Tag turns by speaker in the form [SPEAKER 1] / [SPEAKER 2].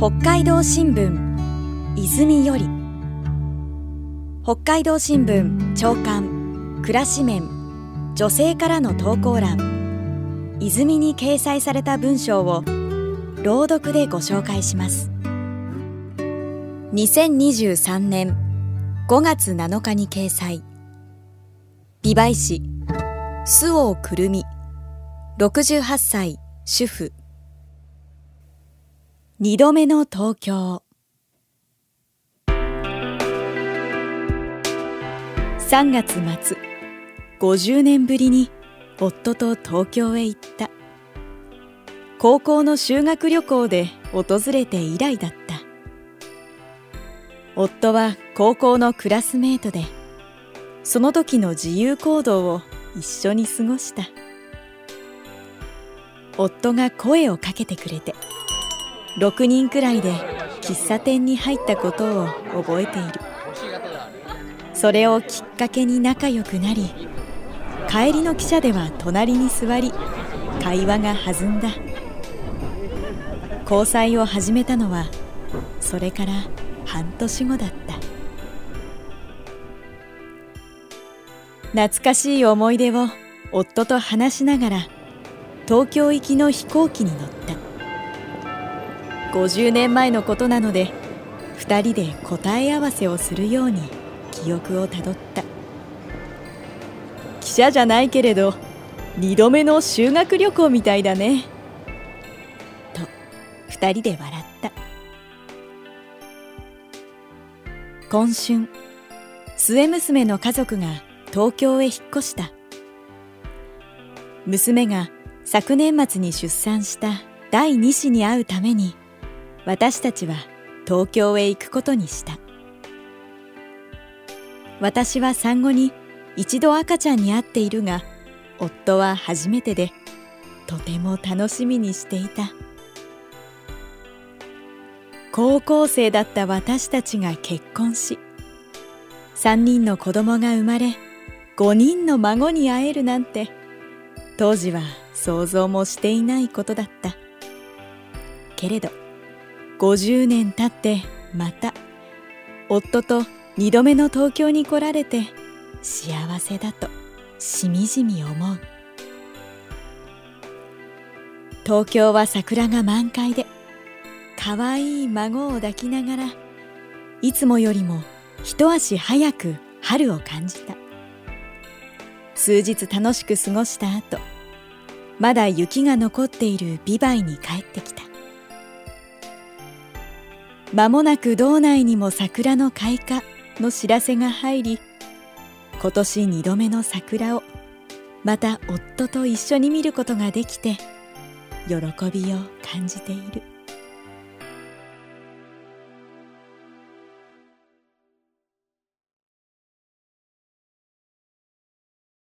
[SPEAKER 1] 北海道新聞泉より。北海道新聞長官暮らし面女性からの投稿欄。泉に掲載された文章を朗読でご紹介します。2023年5月7日に掲載。美唄市周防くるみ68歳主婦。二度目の東京。3月末50年ぶりに夫と東京へ行った。高校の修学旅行で訪れて以来だった。夫は高校のクラスメートでその時の自由行動を一緒に過ごした。夫が声をかけてくれて6人くらいで喫茶店に入ったことを覚えている。それをきっかけに仲良くなり帰りの汽車では隣に座り会話が弾んだ。交際を始めたのはそれから半年後だった。懐かしい思い出を夫と話しながら東京行きの飛行機に乗った。50年前のことなので2人で答え合わせをするように記憶をたどった。汽車じゃないけれど2度目の修学旅行みたいだね。と2人で笑った。今春末娘の家族が東京へ引っ越した。娘が昨年末に出産した第2子に会うために私たちは東京へ行くことにした。私は産後に一度赤ちゃんに会っているが夫は初めてでとても楽しみにしていた。高校生だった私たちが結婚し3人の子供が生まれ5人の孫に会えるなんて当時は想像もしていないことだった。けれど50年経ってまた夫と2度目の東京に来られて幸せだとしみじみ思う。東京は桜が満開でかわいい孫を抱きながらいつもよりも一足早く春を感じた。数日楽しく過ごした後まだ雪が残っているビバイに帰ってきた。間もなく道内にも桜の開花の知らせが入り今年2度目の桜をまた夫と一緒に見ることができて喜びを感じている。